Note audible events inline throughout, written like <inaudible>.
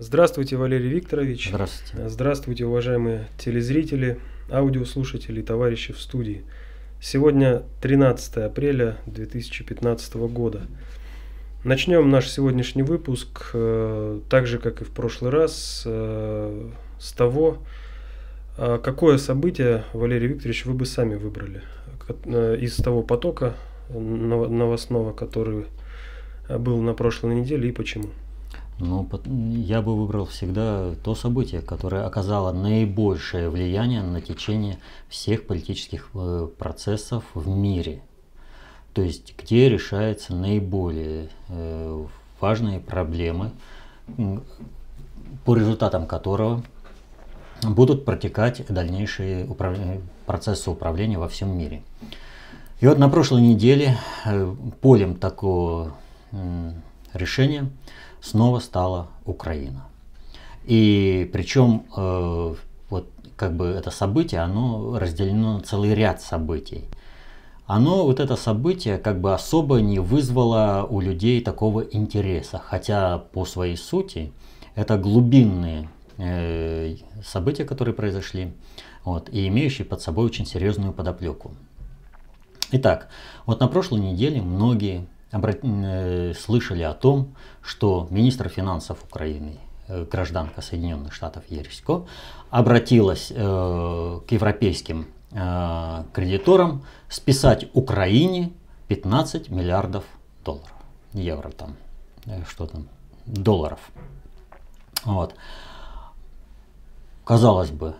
Здравствуйте, Валерий Викторович. Здравствуйте. Здравствуйте, уважаемые телезрители, аудиослушатели, товарищи в студии. Сегодня 13 апреля 2015 года. Начнем наш сегодняшний выпуск, э, так же как и в прошлый раз, э, с того, э, какое событие, Валерий Викторович, вы бы сами выбрали из того потока новостного, который был на прошлой неделе и почему? Ну, я бы выбрал всегда то событие, которое оказало наибольшее влияние на течение всех политических э, процессов в мире. То есть, где решаются наиболее э, важные проблемы, по результатам которого будут протекать дальнейшие управления, процессы управления во всем мире. И вот на прошлой неделе э, полем такого решения снова стала Украина. И причем э, вот как бы это событие, оно разделено на целый ряд событий. Оно, вот это событие, как бы особо не вызвало у людей такого интереса, хотя по своей сути это глубинные э, события, которые произошли, вот, и имеющие под собой очень серьезную подоплеку. Итак, вот на прошлой неделе многие слышали о том, что министр финансов Украины, э, гражданка Соединенных Штатов Ересько, обратилась э, к европейским кредиторам списать Украине 15 миллиардов долларов, евро там, что там, долларов. Вот. Казалось бы,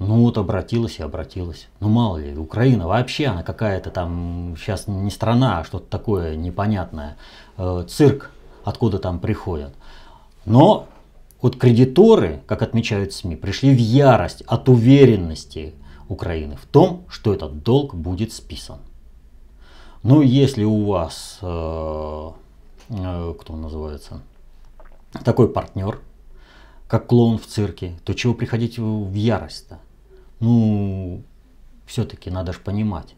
ну вот обратилась и обратилась. Ну мало ли, Украина вообще, она какая-то там сейчас не страна, а что-то такое непонятное. Э, цирк, откуда там приходят. Но вот кредиторы, как отмечают СМИ, пришли в ярость от уверенности Украины в том, что этот долг будет списан. Ну, если у вас, э, э, кто называется, такой партнер, как клоун в цирке, то чего приходить в ярость-то? Ну, все-таки надо же понимать,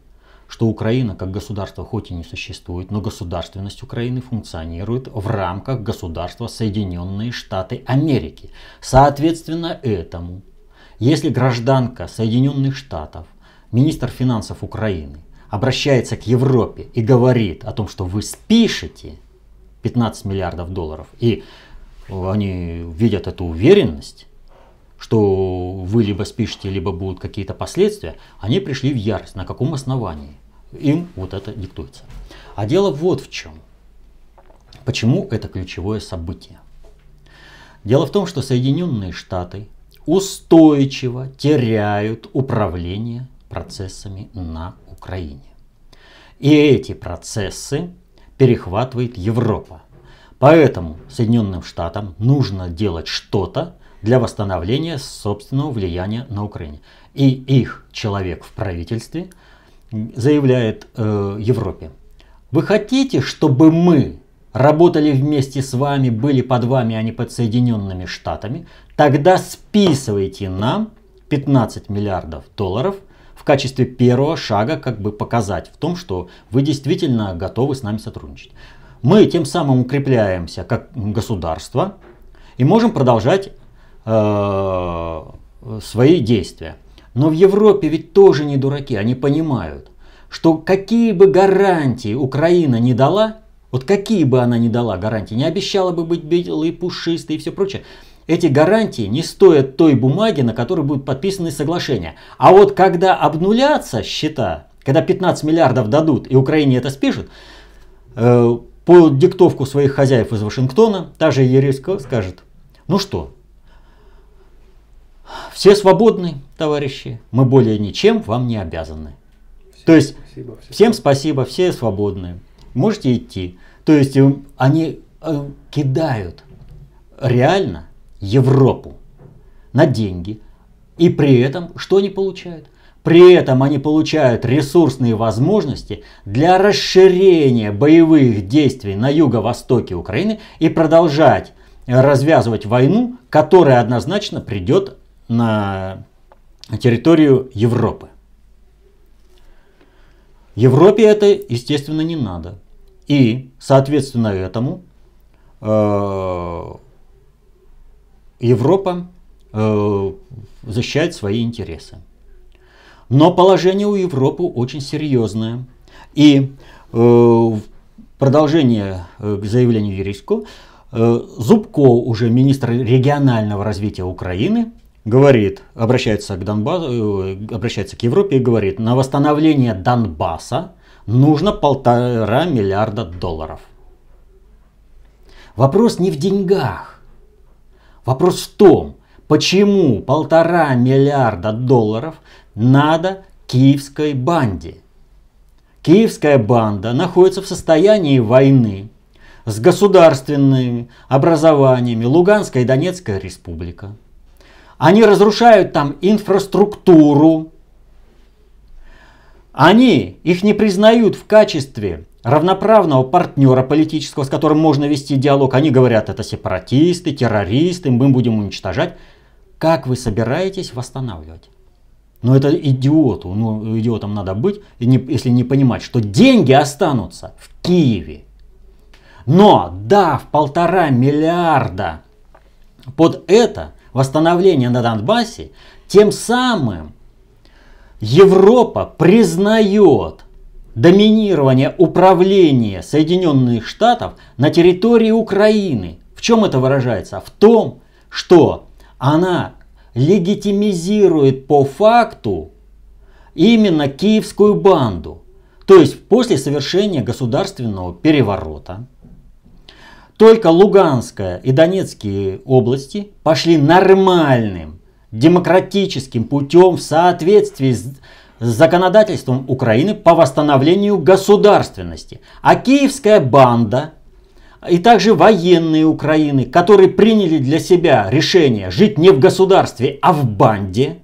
что Украина как государство хоть и не существует, но государственность Украины функционирует в рамках государства Соединенные Штаты Америки. Соответственно этому, если гражданка Соединенных Штатов, министр финансов Украины, обращается к Европе и говорит о том, что вы спишете 15 миллиардов долларов, и они видят эту уверенность, что вы либо спишете, либо будут какие-то последствия, они пришли в ярость. На каком основании? Им вот это диктуется. А дело вот в чем. Почему это ключевое событие? Дело в том, что Соединенные Штаты устойчиво теряют управление процессами на Украине. И эти процессы перехватывает Европа. Поэтому Соединенным Штатам нужно делать что-то, для восстановления собственного влияния на Украине. И их человек в правительстве заявляет э, Европе, вы хотите, чтобы мы работали вместе с вами, были под вами, а не под Соединенными Штатами, тогда списывайте нам 15 миллиардов долларов в качестве первого шага, как бы показать в том, что вы действительно готовы с нами сотрудничать. Мы тем самым укрепляемся как государство и можем продолжать Э, свои действия. Но в Европе ведь тоже не дураки, они понимают, что какие бы гарантии Украина не дала, вот какие бы она ни дала гарантии, не обещала бы быть белой, пушистой и все прочее, эти гарантии не стоят той бумаги, на которой будут подписаны соглашения. А вот когда обнулятся счета, когда 15 миллиардов дадут и Украине это спишут, э, по диктовку своих хозяев из Вашингтона, та же Ереско скажет, ну что, все свободны, товарищи, мы более ничем вам не обязаны. Всем То есть спасибо, всем. всем спасибо, все свободны, можете идти. То есть э, они э, кидают реально Европу на деньги. И при этом что они получают? При этом они получают ресурсные возможности для расширения боевых действий на юго-востоке Украины и продолжать развязывать войну, которая однозначно придет на территорию Европы. Европе это, естественно, не надо. И, соответственно, этому э, Европа э, защищает свои интересы. Но положение у Европы очень серьезное. И э, продолжение э, к заявлению Ересько, э, Зубко, уже министр регионального развития Украины, говорит, обращается к, Донбассу, э, обращается к Европе и говорит, на восстановление Донбасса нужно полтора миллиарда долларов. Вопрос не в деньгах. Вопрос в том, почему полтора миллиарда долларов надо киевской банде. Киевская банда находится в состоянии войны с государственными образованиями Луганская и Донецкая республика. Они разрушают там инфраструктуру. Они их не признают в качестве равноправного партнера политического, с которым можно вести диалог. Они говорят, это сепаратисты, террористы, мы будем уничтожать. Как вы собираетесь восстанавливать? Но это идиоту, ну идиотом надо быть, если не понимать, что деньги останутся в Киеве. Но дав полтора миллиарда под это восстановление на Донбассе, тем самым Европа признает доминирование управления Соединенных Штатов на территории Украины. В чем это выражается? В том, что она легитимизирует по факту именно киевскую банду. То есть после совершения государственного переворота только Луганская и Донецкие области пошли нормальным демократическим путем в соответствии с законодательством Украины по восстановлению государственности. А киевская банда и также военные Украины, которые приняли для себя решение жить не в государстве, а в банде,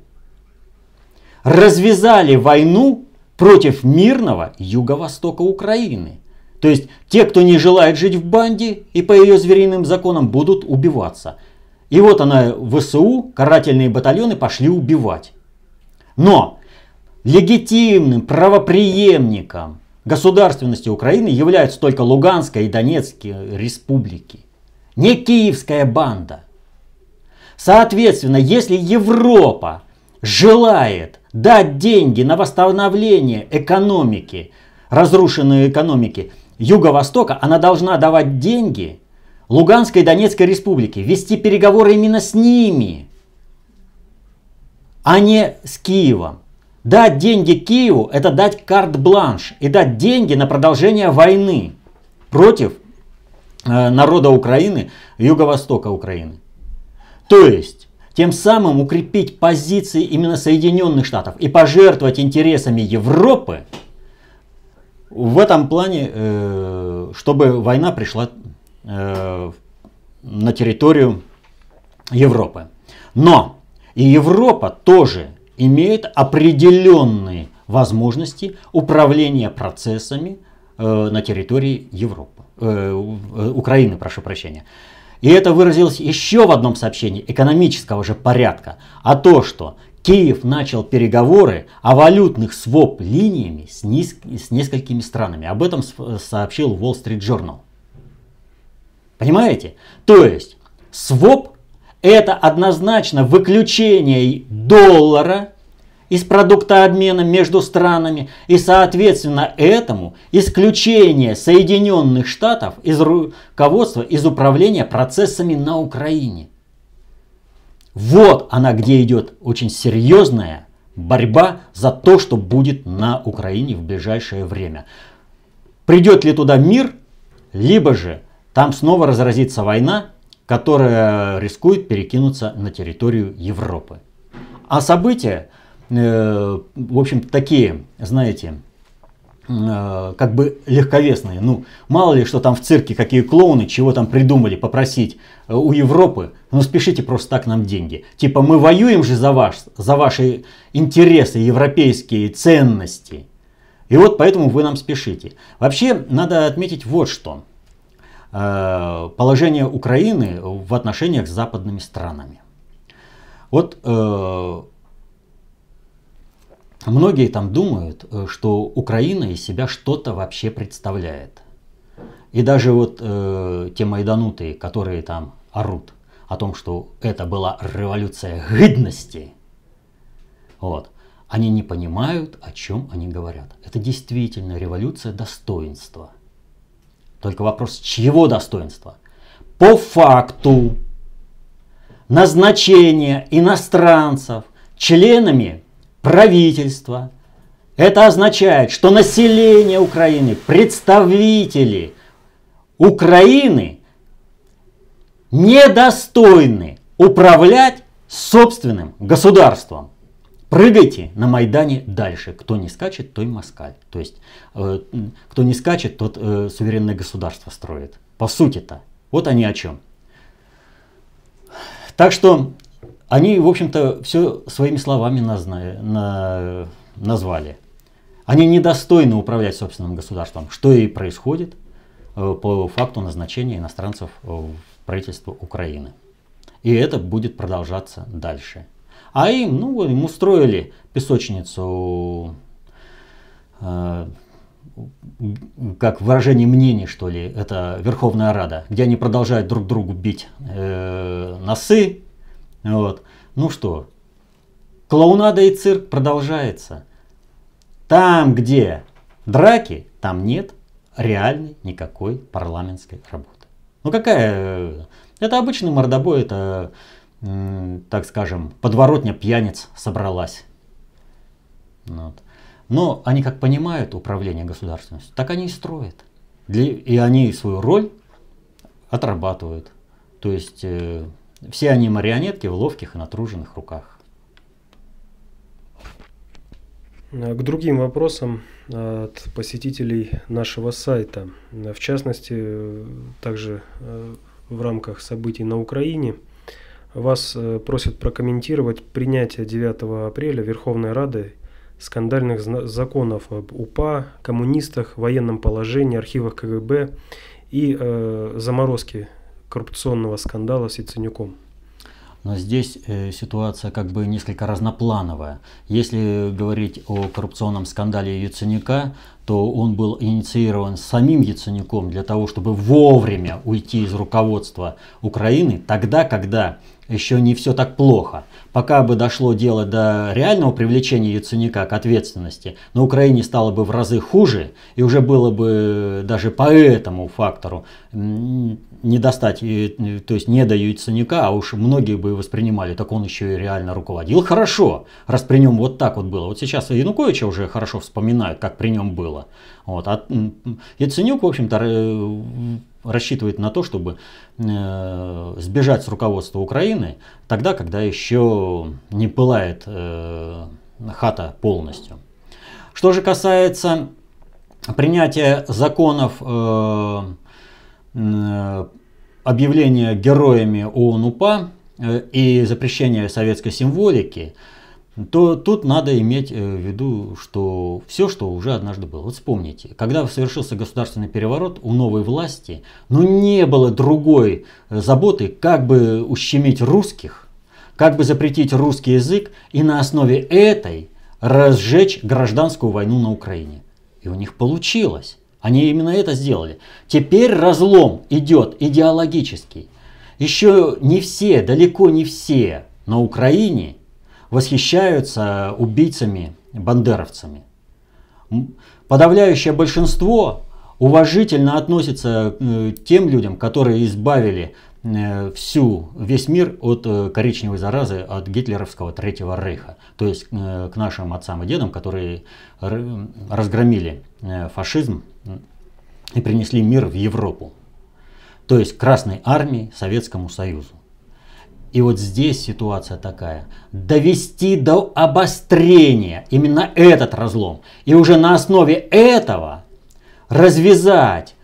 развязали войну против мирного юго-востока Украины. То есть те, кто не желает жить в банде и по ее звериным законам будут убиваться. И вот она, ВСУ, карательные батальоны пошли убивать. Но легитимным правоприемником государственности Украины являются только Луганская и Донецкие республики, не киевская банда. Соответственно, если Европа желает дать деньги на восстановление экономики, разрушенной экономики Юго-Востока, она должна давать деньги Луганской и Донецкой республике, вести переговоры именно с ними, а не с Киевом. Дать деньги Киеву – это дать карт-бланш и дать деньги на продолжение войны против э, народа Украины, юго-востока Украины. То есть, тем самым укрепить позиции именно Соединенных Штатов и пожертвовать интересами Европы в этом плане, э, чтобы война пришла э, на территорию Европы. Но и Европа тоже имеет определенные возможности управления процессами э, на территории Европы, Украины, прошу прощения. И это выразилось еще в одном сообщении экономического же порядка, а то, что Киев начал переговоры о валютных своп-линиями с, низ... с несколькими странами. Об этом сообщил Wall Street Journal. Понимаете? То есть, своп это однозначно выключение доллара из продукта обмена между странами и соответственно этому исключение Соединенных Штатов из руководства, из управления процессами на Украине. Вот она, где идет очень серьезная борьба за то, что будет на Украине в ближайшее время. Придет ли туда мир, либо же там снова разразится война, которая рискует перекинуться на территорию Европы. А события, э, в общем, такие, знаете, как бы легковесные. Ну, мало ли, что там в цирке, какие клоуны, чего там придумали попросить э, у Европы. Ну, спешите просто так нам деньги. Типа, мы воюем же за, ваш, за ваши интересы, европейские ценности. И вот поэтому вы нам спешите. Вообще, надо отметить вот что. Э, положение Украины в отношениях с западными странами. Вот э, многие там думают, э, что Украина из себя что-то вообще представляет. И даже вот э, те майданутые, которые там орут, о том, что это была революция гидности, вот, они не понимают, о чем они говорят. Это действительно революция достоинства. Только вопрос, чьего достоинства? По факту назначения иностранцев членами правительства. Это означает, что население Украины, представители Украины недостойны управлять собственным государством. Прыгайте на Майдане дальше. Кто не скачет, той москаль. То есть, э, кто не скачет, тот э, суверенное государство строит. По сути-то. Вот они о чем. Так что они, в общем-то, все своими словами назна, на, назвали. Они недостойны управлять собственным государством, что и происходит э, по факту назначения иностранцев в правительство Украины. И это будет продолжаться дальше. А им, ну, им устроили песочницу, э, как выражение мнений, что ли, это Верховная Рада, где они продолжают друг другу бить э, носы, вот. Ну что, клоунада и цирк продолжается. Там, где драки, там нет реальной никакой парламентской работы. Ну какая? Это обычный мордобой, это, так скажем, подворотня пьяниц собралась. Вот. Но они как понимают управление государственностью, так они и строят. И они свою роль отрабатывают. То есть э, все они марионетки в ловких и натруженных руках. К другим вопросам от посетителей нашего сайта. В частности, также э, в рамках событий на Украине вас э, просят прокомментировать принятие 9 апреля Верховной Рады скандальных законов об УПА, коммунистах, военном положении, архивах КГБ и э, заморозки коррупционного скандала с Яценюком. Но здесь э, ситуация как бы несколько разноплановая. Если говорить о коррупционном скандале Яценюка, то он был инициирован самим Яценюком для того, чтобы вовремя уйти из руководства Украины, тогда, когда еще не все так плохо. Пока бы дошло дело до реального привлечения Яценюка к ответственности, на Украине стало бы в разы хуже, и уже было бы даже по этому фактору не достать, то есть не до Яценюка, а уж многие бы воспринимали, так он еще и реально руководил хорошо, раз при нем вот так вот было. Вот сейчас Януковича уже хорошо вспоминают, как при нем было. Вот. А Яценюк, в общем-то, рассчитывает на то, чтобы э, сбежать с руководства Украины тогда, когда еще не пылает э, хата полностью. Что же касается принятия законов э, э, объявления героями ООН-УПА э, и запрещения советской символики, то тут надо иметь э, в виду, что все, что уже однажды было. Вот вспомните, когда совершился государственный переворот у новой власти, ну не было другой заботы, как бы ущемить русских, как бы запретить русский язык и на основе этой разжечь гражданскую войну на Украине. И у них получилось. Они именно это сделали. Теперь разлом идет идеологический. Еще не все, далеко не все на Украине восхищаются убийцами, бандеровцами. Подавляющее большинство уважительно относится к э, тем людям, которые избавили э, всю, весь мир от э, коричневой заразы, от гитлеровского Третьего Рейха. То есть к нашим отцам и дедам, которые разгромили фашизм и принесли мир в Европу. То есть Красной Армии, Советскому Союзу. И вот здесь ситуация такая. Довести до обострения именно этот разлом. И уже на основе этого развязать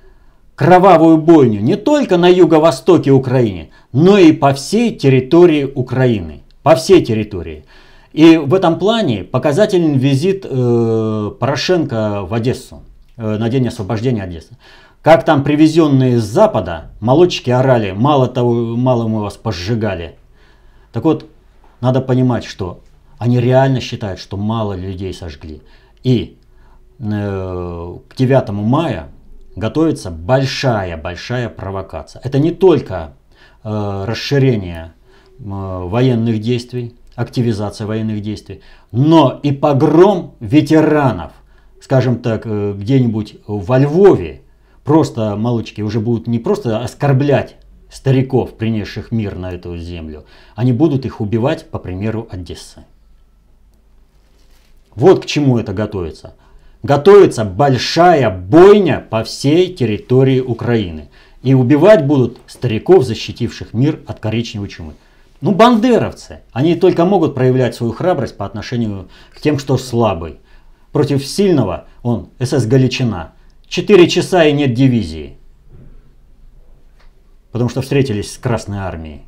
кровавую бойню не только на юго-востоке Украины, но и по всей территории Украины. По всей территории. И в этом плане показательный визит э, Порошенко в Одессу на день освобождения Одессы. Как там привезенные с Запада молодчики орали, мало того, мало мы вас пожигали. Так вот, надо понимать, что они реально считают, что мало людей сожгли. И э, к 9 мая готовится большая-большая провокация. Это не только расширение военных действий, активизация военных действий, но и погром ветеранов, скажем так, где-нибудь во Львове, просто молочки уже будут не просто оскорблять стариков, принесших мир на эту землю, они будут их убивать, по примеру Одессы. Вот к чему это готовится. Готовится большая бойня по всей территории Украины. И убивать будут стариков, защитивших мир от коричневой чумы. Ну, бандеровцы. Они только могут проявлять свою храбрость по отношению к тем, что слабый. Против сильного он СС Галичина. Четыре часа и нет дивизии потому что встретились с Красной Армией.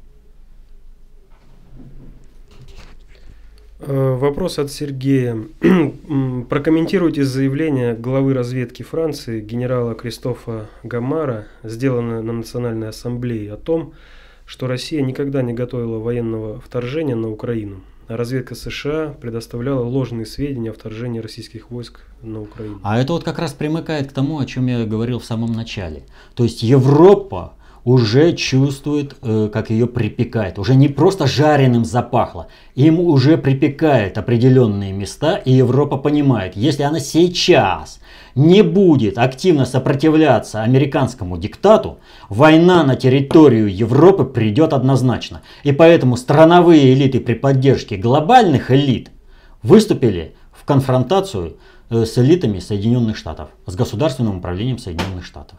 Э, вопрос от Сергея. <clears throat> Прокомментируйте заявление главы разведки Франции генерала Кристофа Гамара, сделанное на Национальной ассамблее, о том, что Россия никогда не готовила военного вторжения на Украину. Разведка США предоставляла ложные сведения о вторжении российских войск на Украину. А это вот как раз примыкает к тому, о чем я говорил в самом начале. То есть Европа уже чувствует, э, как ее припекает. Уже не просто жареным запахло, им уже припекает определенные места, и Европа понимает, если она сейчас не будет активно сопротивляться американскому диктату, война на территорию Европы придет однозначно. И поэтому страновые элиты при поддержке глобальных элит выступили в конфронтацию э, с элитами Соединенных Штатов, с государственным управлением Соединенных Штатов.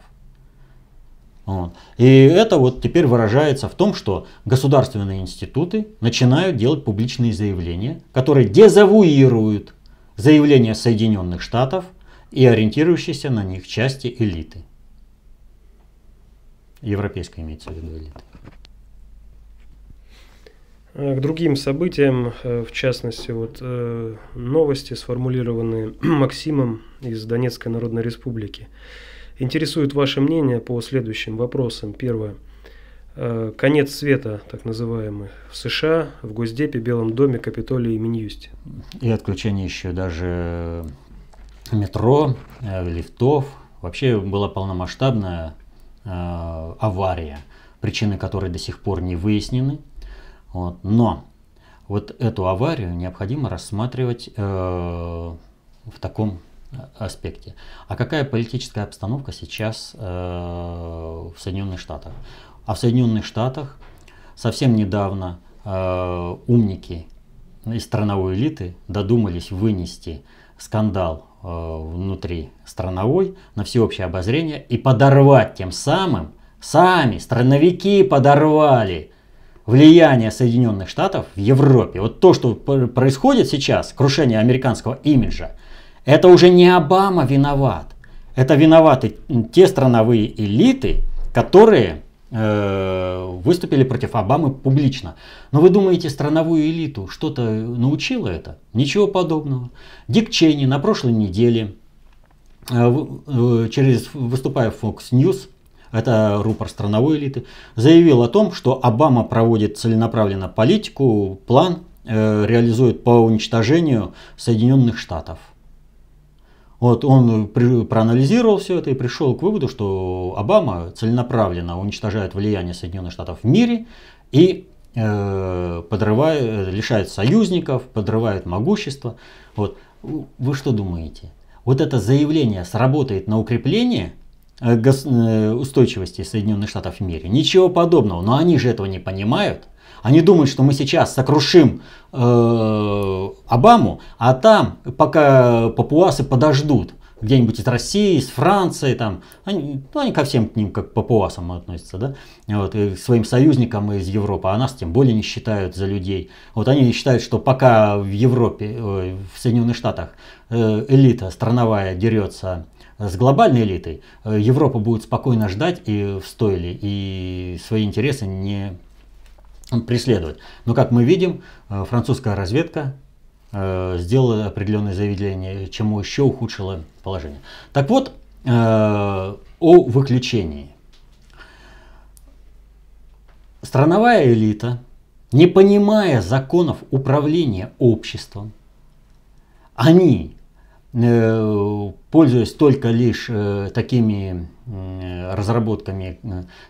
Вот. И это вот теперь выражается в том, что государственные институты начинают делать публичные заявления, которые дезавуируют заявления Соединенных Штатов и ориентирующиеся на них части элиты. Европейской имеется в виду элиты. Э, к другим событиям, э, в частности, вот э, новости, сформулированные <clears throat> Максимом из Донецкой Народной Республики. Интересует ваше мнение по следующим вопросам. Первое. Э, конец света, так называемый, в США, в Госдепе, Белом доме, Капитолии и Минюсте. И отключение еще даже метро, э, лифтов. Вообще была полномасштабная э, авария, причины которой до сих пор не выяснены. Вот. Но вот эту аварию необходимо рассматривать э, в таком аспекте. А какая политическая обстановка сейчас э, в Соединенных Штатах? А в Соединенных Штатах совсем недавно э, умники из страновой элиты додумались вынести скандал э, внутри страновой на всеобщее обозрение и подорвать тем самым, сами страновики подорвали влияние Соединенных Штатов в Европе. Вот то, что происходит сейчас, крушение американского имиджа – это уже не Обама виноват. Это виноваты те страновые элиты, которые э, выступили против Обамы публично. Но вы думаете, страновую элиту что-то научило это? Ничего подобного. Дик Чейни на прошлой неделе, э, э, через, выступая в Fox News, это рупор страновой элиты, заявил о том, что Обама проводит целенаправленно политику, план э, реализует по уничтожению Соединенных Штатов. Вот он проанализировал все это и пришел к выводу, что Обама целенаправленно уничтожает влияние Соединенных Штатов в мире и э, подрывает, лишает союзников, подрывает могущество. Вот. Вы что думаете? Вот это заявление сработает на укрепление э, э, устойчивости Соединенных Штатов в мире? Ничего подобного. Но они же этого не понимают. Они думают, что мы сейчас сокрушим э, Обаму, а там, пока папуасы подождут, где-нибудь из России, из Франции, там, они, ну, они ко всем к ним как к папуасам относятся, да, вот, и к своим союзникам из Европы, а нас тем более не считают за людей. Вот они считают, что пока в Европе, в Соединенных Штатах э, элита страновая дерется с глобальной элитой, э, Европа будет спокойно ждать и в стойле, и свои интересы не преследовать. Но как мы видим, э, французская разведка э, сделала определенное заявление, чему еще ухудшило положение. Так вот, э, о выключении. Страновая элита, не понимая законов управления обществом, они пользуясь только лишь э, такими разработками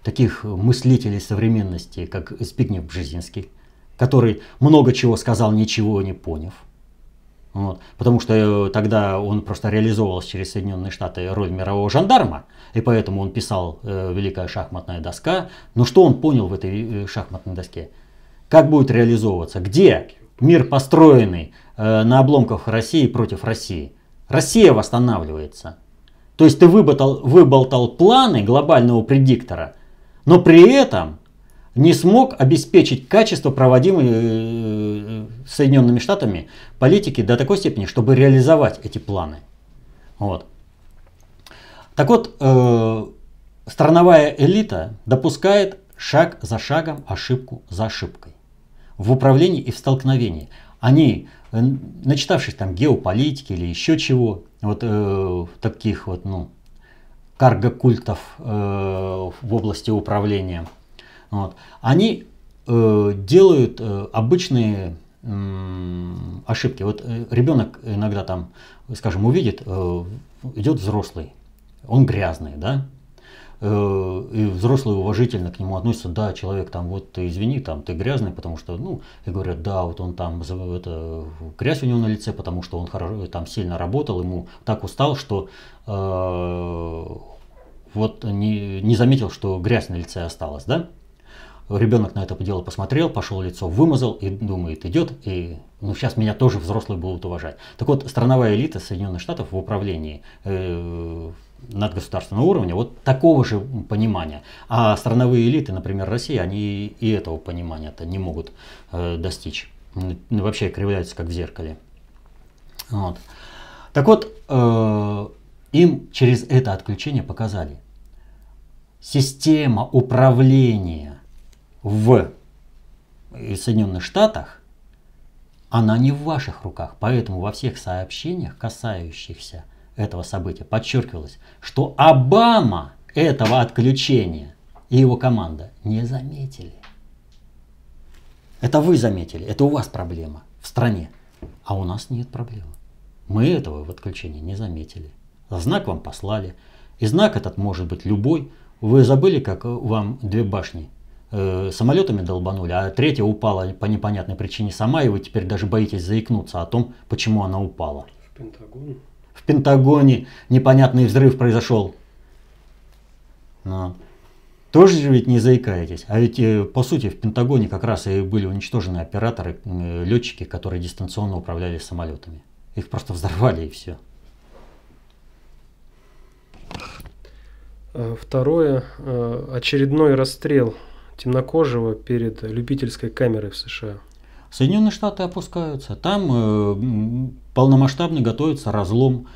таких мыслителей современности, как Спигнев Бжезинский, который много чего сказал, ничего не поняв. Вот. Потому что тогда он просто реализовывал через Соединенные Штаты роль мирового жандарма, и поэтому он писал э, «Великая шахматная доска». Но что он понял в этой шахматной доске? Как будет реализовываться? Где мир построенный э, на обломках России против России? Россия восстанавливается. То есть ты выболтал, выболтал планы глобального предиктора, но при этом не смог обеспечить качество проводимой э, Соединенными Штатами политики до такой степени, чтобы реализовать эти планы. Вот. Так вот, э, страновая элита допускает шаг за шагом, ошибку за ошибкой в управлении и в столкновении. Они, э, начитавшись там геополитики или еще чего, вот э, таких вот, ну, карго-культов э, в области управления, вот, они э, делают э, обычные э, ошибки. Вот э, ребенок иногда там, скажем, увидит, э, идет взрослый, он грязный, да, Э, и взрослые уважительно к нему относятся, да, человек там, вот ты извини, там ты грязный, потому что, ну, и говорят, да, вот он там, это, грязь у него на лице, потому что он хорошо, там сильно работал, ему так устал, что э, вот не, не заметил, что грязь на лице осталась, да? Ребенок на это дело посмотрел, пошел лицо вымазал и думает, идет, и ну, сейчас меня тоже взрослые будут уважать. Так вот, страновая элита Соединенных Штатов в управлении э, надгосударственного уровня вот такого же понимания. А страновые элиты, например, России, они и этого понимания-то не могут э, достичь. Вообще кривляются как в зеркале. Вот. Так вот, э, им через это отключение показали. Система управления в Соединенных Штатах, она не в ваших руках. Поэтому во всех сообщениях, касающихся этого события подчеркивалось, что Обама этого отключения и его команда не заметили. Это вы заметили, это у вас проблема в стране, а у нас нет проблемы. Мы этого в отключении не заметили. Знак вам послали, и знак этот может быть любой. Вы забыли, как вам две башни э, самолетами долбанули, а третья упала по непонятной причине сама, и вы теперь даже боитесь заикнуться о том, почему она упала. В Пентагон? В Пентагоне непонятный взрыв произошел. Но. Тоже же ведь не заикаетесь. А ведь э, по сути в Пентагоне как раз и были уничтожены операторы, э, летчики, которые дистанционно управляли самолетами. Их просто взорвали и все. А, второе. Очередной расстрел темнокожего перед любительской камерой в США. Соединенные Штаты опускаются. Там э, полномасштабно готовится разлом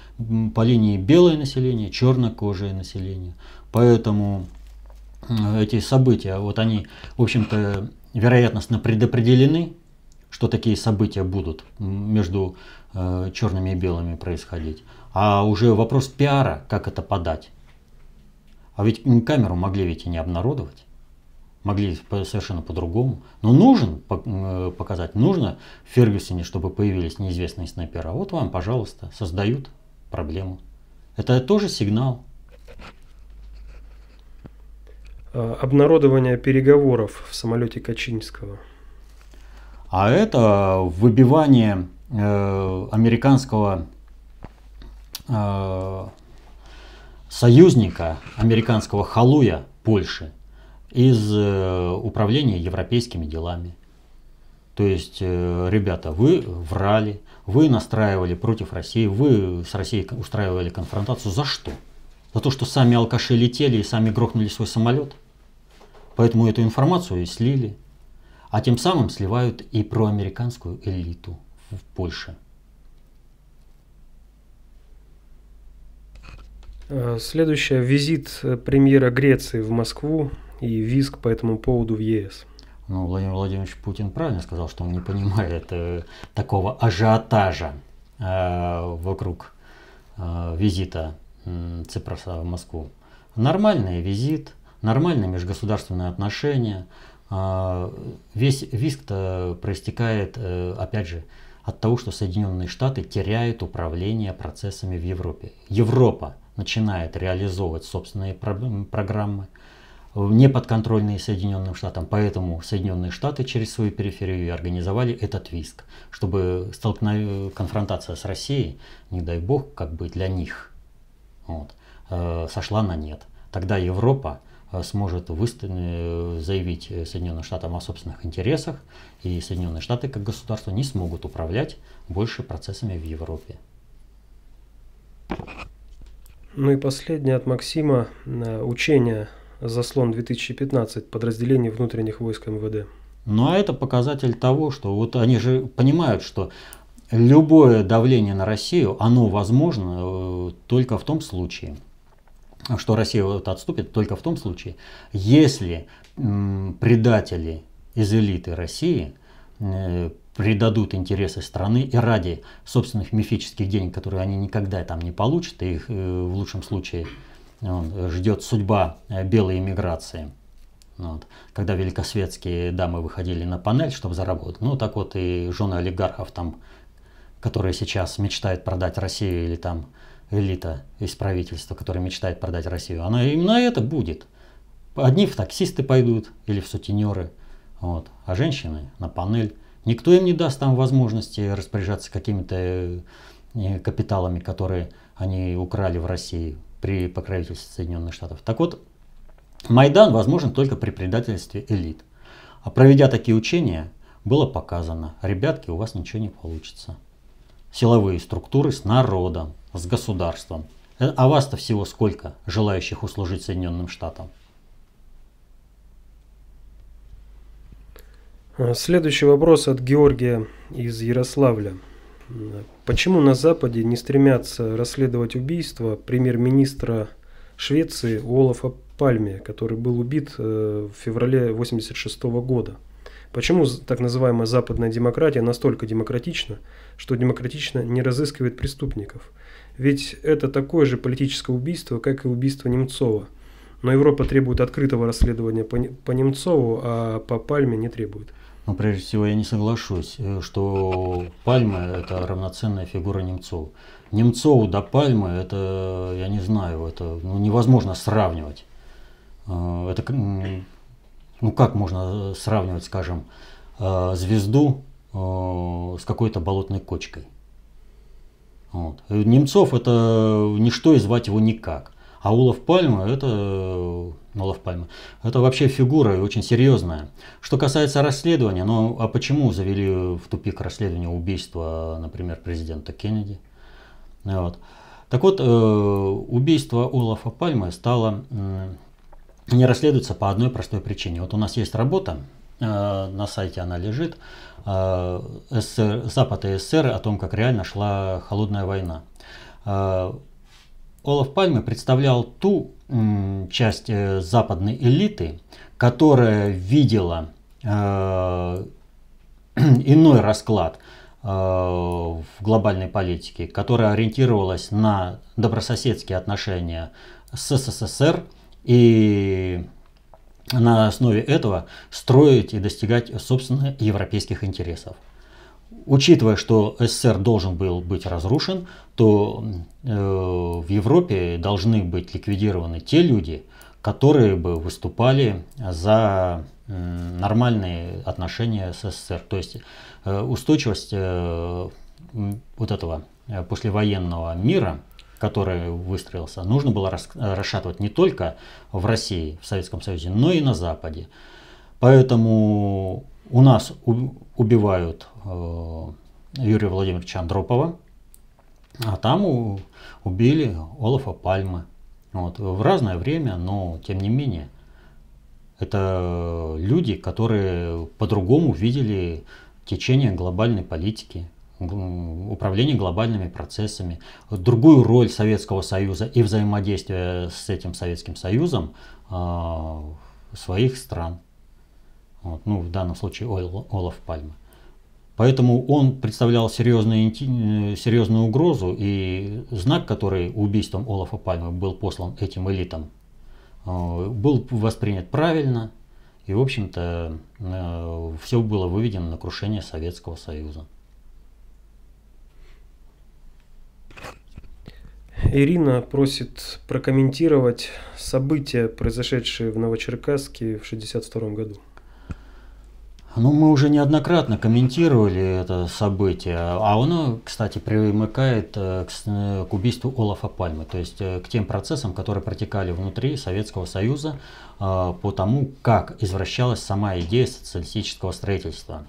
по линии белое население, чернокожее население. Поэтому эти события, вот они, в общем-то, вероятностно предопределены, что такие события будут между э, черными и белыми происходить. А уже вопрос пиара, как это подать. А ведь камеру могли ведь и не обнародовать могли совершенно по-другому. Но нужен э, показать, нужно в Фергюсоне, чтобы появились неизвестные снайперы. А вот вам, пожалуйста, создают проблему. Это тоже сигнал. А, обнародование переговоров в самолете Качинского. А это выбивание э, американского э, союзника, американского халуя Польши из э, управления европейскими делами. То есть, э, ребята, вы врали, вы настраивали против России, вы с Россией устраивали конфронтацию. За что? За то, что сами алкаши летели и сами грохнули свой самолет? Поэтому эту информацию и слили. А тем самым сливают и проамериканскую элиту в Польше. Э, следующее. Визит премьера Греции в Москву и визг по этому поводу в ЕС. Ну, Владимир Владимирович Путин правильно сказал, что он не понимает э, такого ажиотажа э, вокруг э, визита э, Ципроса в Москву. Нормальный визит, нормальные межгосударственные отношения. Э, весь визг-то проистекает, э, опять же, от того, что Соединенные Штаты теряют управление процессами в Европе. Европа начинает реализовывать собственные программы, не подконтрольные Соединенным Штатам. Поэтому Соединенные Штаты через свою периферию организовали этот виск, чтобы столкнов... конфронтация с Россией, не дай бог, как бы для них, вот, э, сошла на нет. Тогда Европа э, сможет выста... Э, заявить Соединенным Штатам о собственных интересах, и Соединенные Штаты как государство не смогут управлять больше процессами в Европе. Ну и последнее от Максима. Учение «Заслон 2015» подразделений внутренних войск МВД. Ну а это показатель того, что вот они же понимают, что любое давление на Россию, оно возможно э, только в том случае, что Россия вот отступит только в том случае, если предатели из элиты России э, предадут интересы страны и ради собственных мифических денег, которые они никогда там не получат, и их э, в лучшем случае ждет судьба э, белой иммиграции. Вот. Когда великосветские дамы выходили на панель, чтобы заработать, ну так вот и жены олигархов там, которые сейчас мечтают продать Россию или там элита из правительства, которая мечтает продать Россию, она именно это будет. Одни в таксисты пойдут или в сутенеры, вот, а женщины на панель. Никто им не даст там возможности распоряжаться какими-то э, капиталами, которые они украли в России при покровительстве Соединенных Штатов. Так вот, Майдан возможен только при предательстве элит. А проведя такие учения, было показано, ребятки, у вас ничего не получится. Силовые структуры с народом, с государством. Э, а вас-то всего сколько, желающих услужить Соединенным Штатам? Следующий вопрос от Георгия из Ярославля. Почему на Западе не стремятся расследовать убийство премьер-министра Швеции Олафа Пальме, который был убит э, в феврале 1986 года? Почему так называемая западная демократия настолько демократична, что демократично не разыскивает преступников? Ведь это такое же политическое убийство, как и убийство Немцова. Но Европа требует открытого расследования по, по Немцову, а по Пальме не требует. Но прежде всего я не соглашусь, э, что Пальма это равноценная фигура Немцова. Немцову до Пальмы это, я не знаю, это ну, невозможно сравнивать. Э, это, ну как можно сравнивать, скажем, э, звезду с какой-то болотной кочкой? Вот. Немцов это ничто и звать его никак. А Улов Пальма это, Олаф Пальма, это вообще фигура очень серьезная. Что касается расследования, ну а почему завели в тупик расследование убийства, например, президента Кеннеди? Вот. Так вот, э, убийство Олафа Пальмы стало не расследуется по одной простой причине. Вот у нас есть работа, э, на сайте она лежит, э, СССР, Запад и СССР о том, как реально шла холодная война. Олаф Пальме представлял ту часть э, западной элиты, которая видела э, <clears throat> иной расклад э, в глобальной политике, которая ориентировалась на добрососедские отношения с СССР и на основе этого строить и достигать собственных европейских интересов. Учитывая, что СССР должен был быть разрушен, то э, в Европе должны быть ликвидированы те люди, которые бы выступали за э, нормальные отношения с СССР. То есть э, устойчивость э, вот этого э, послевоенного мира, который выстроился, нужно было рас, расшатывать не только в России, в Советском Союзе, но и на Западе. Поэтому у нас убивают э, Юрия Владимировича Андропова, а там убили Олафа Пальмы. Вот, в разное время, но тем не менее. Это люди, которые по-другому видели течение глобальной политики, управление глобальными процессами, другую роль Советского Союза и взаимодействия с этим Советским Союзом э, своих стран. Вот, ну, в данном случае Олаф Пальма. Поэтому он представлял серьезную, э, серьезную угрозу, и знак, который убийством Олафа Пальмы был послан этим элитам, э, был воспринят правильно, и, в общем-то, э, все было выведено на крушение Советского Союза. Ирина просит прокомментировать события, произошедшие в Новочеркасске в 1962 году. Ну, мы уже неоднократно комментировали это событие, а оно, кстати, примыкает э, к, э, к убийству Олафа Пальмы, то есть э, к тем процессам, которые протекали внутри Советского Союза по тому, как извращалась сама идея социалистического строительства.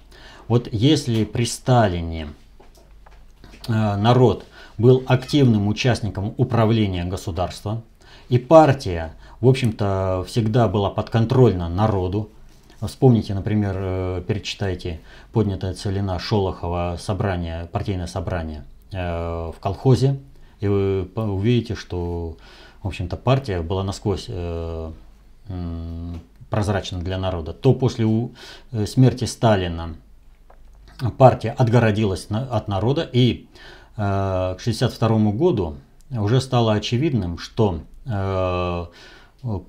Вот если при Сталине народ был активным участником управления государством, и партия, в общем-то, всегда была подконтрольна народу, Вспомните, например, э, перечитайте поднятая целина Шолохова собрание, партийное собрание э, в колхозе, и вы увидите, что, в общем-то, партия была насквозь э, прозрачна для народа. То после смерти Сталина партия отгородилась от народа, и к 1962 году уже стало очевидным, что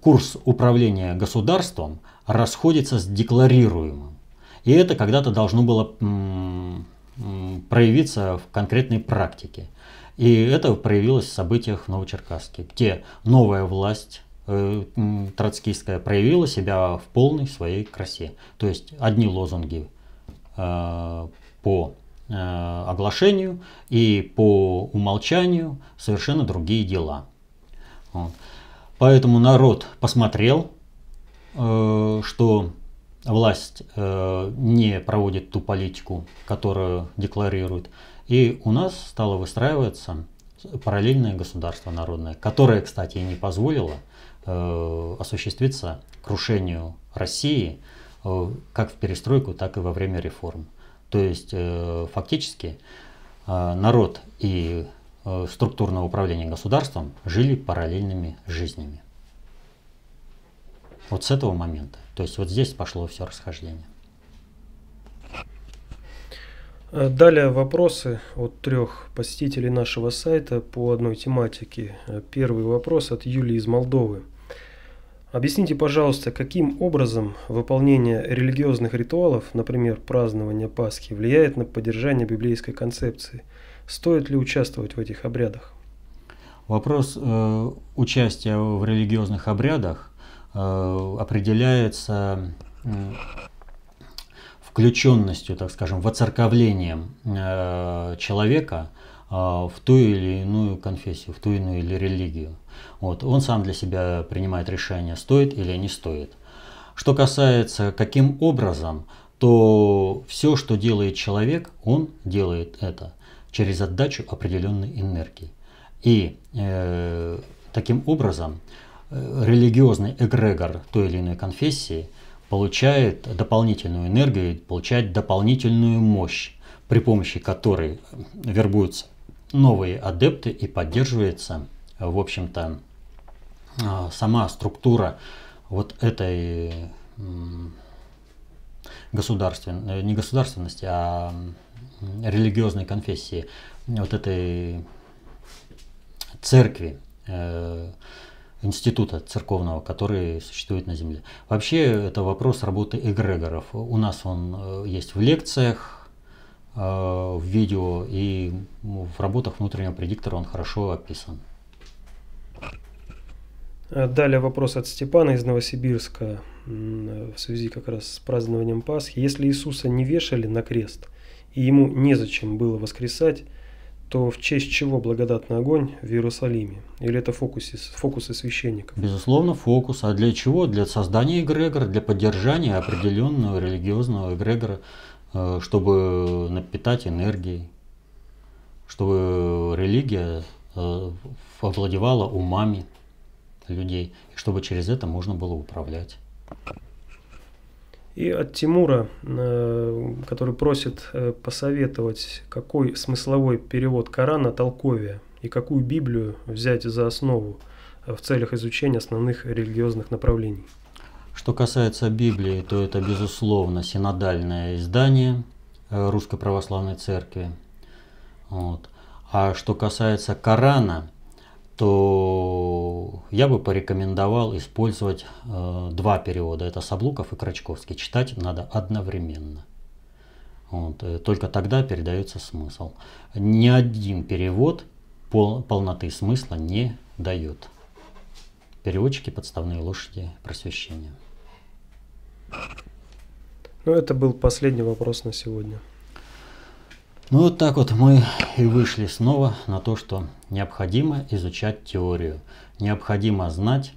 курс управления государством – расходится с декларируемым. И это когда-то должно было проявиться в конкретной практике. И это проявилось в событиях в Новочеркасске, где новая власть э, троцкистская проявила себя в полной своей красе. То есть одни лозунги э, по э, оглашению и по умолчанию совершенно другие дела. Вот. Поэтому народ посмотрел, что власть э, не проводит ту политику, которую декларирует. И у нас стало выстраиваться параллельное государство народное, которое, кстати, и не позволило э, осуществиться крушению России как в перестройку, так и во время реформ. То есть фактически народ и структурное управление государством жили параллельными жизнями. Вот с этого момента. То есть вот здесь пошло все расхождение. Э, далее вопросы от трех посетителей нашего сайта по одной тематике. Э, первый вопрос от Юлии из Молдовы. Объясните, пожалуйста, каким образом выполнение религиозных ритуалов, например, празднование Пасхи, влияет на поддержание библейской концепции? Стоит ли участвовать в этих обрядах? Вопрос э, участия в религиозных обрядах определяется включенностью, так скажем, воцерковлением э, человека э, в ту или иную конфессию, в ту или иную религию. Вот. Он сам для себя принимает решение, стоит или не стоит. Что касается каким образом, то все, что делает человек, он делает это через отдачу определенной энергии. И э, таким образом Э, религиозный эгрегор той или иной конфессии получает дополнительную энергию, получает дополнительную мощь, при помощи которой вербуются новые адепты и поддерживается, в общем-то, а, сама структура вот этой государственной, не государственности, а религиозной конфессии, вот этой церкви, э, института церковного, который существует на Земле. Вообще это вопрос работы эгрегоров. У нас он э, есть в лекциях, э, в видео и в работах внутреннего предиктора он хорошо описан. Э, далее вопрос от Степана из Новосибирска в связи как раз с празднованием Пасхи. Если Иисуса не вешали на крест и ему незачем было воскресать, то в честь чего благодатный огонь в Иерусалиме? Или это фокусы, фокусы священников? Безусловно, фокус. А для чего? Для создания эгрегора, для поддержания определенного религиозного эгрегора, э, чтобы напитать энергией, чтобы религия э, овладевала умами людей, и чтобы через это можно было управлять. И от Тимура, э, который просит э, посоветовать, какой смысловой перевод Корана толковия и какую Библию взять за основу э, в целях изучения основных религиозных направлений. Что касается Библии, то это, безусловно, синодальное издание Русской Православной Церкви. Вот. А что касается Корана, то я бы порекомендовал использовать э, два перевода. Это Саблуков и Крачковский. Читать надо одновременно. Вот, э, только тогда передается смысл. Ни один перевод пол, полноты смысла не дает. Переводчики подставные лошади просвещения. Ну, это был последний вопрос на сегодня. Ну вот так вот мы и вышли снова на то, что необходимо изучать теорию. Необходимо знать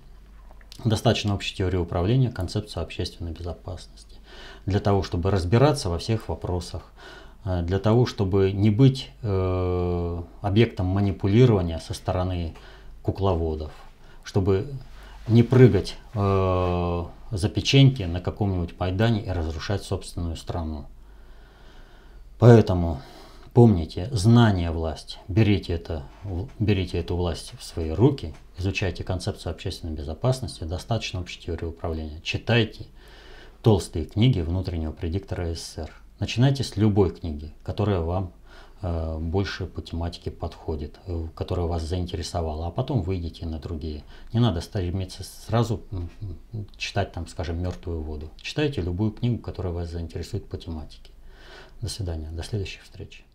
достаточно общей теории управления, концепцию общественной безопасности. Для того, чтобы разбираться во всех вопросах, э, для того, чтобы не быть э, объектом манипулирования со стороны кукловодов, чтобы не прыгать э, за печеньки на каком-нибудь Майдане и разрушать собственную страну. Поэтому Помните, знание – власть. Берите, это, берите эту власть в свои руки, изучайте концепцию общественной безопасности, достаточно общей теории управления. Читайте толстые книги внутреннего предиктора СССР. Начинайте с любой книги, которая вам э, больше по тематике подходит, э, которая вас заинтересовала, а потом выйдите на другие. Не надо стремиться сразу читать там, скажем, мертвую воду. Читайте любую книгу, которая вас заинтересует по тематике. До свидания, до следующих встреч.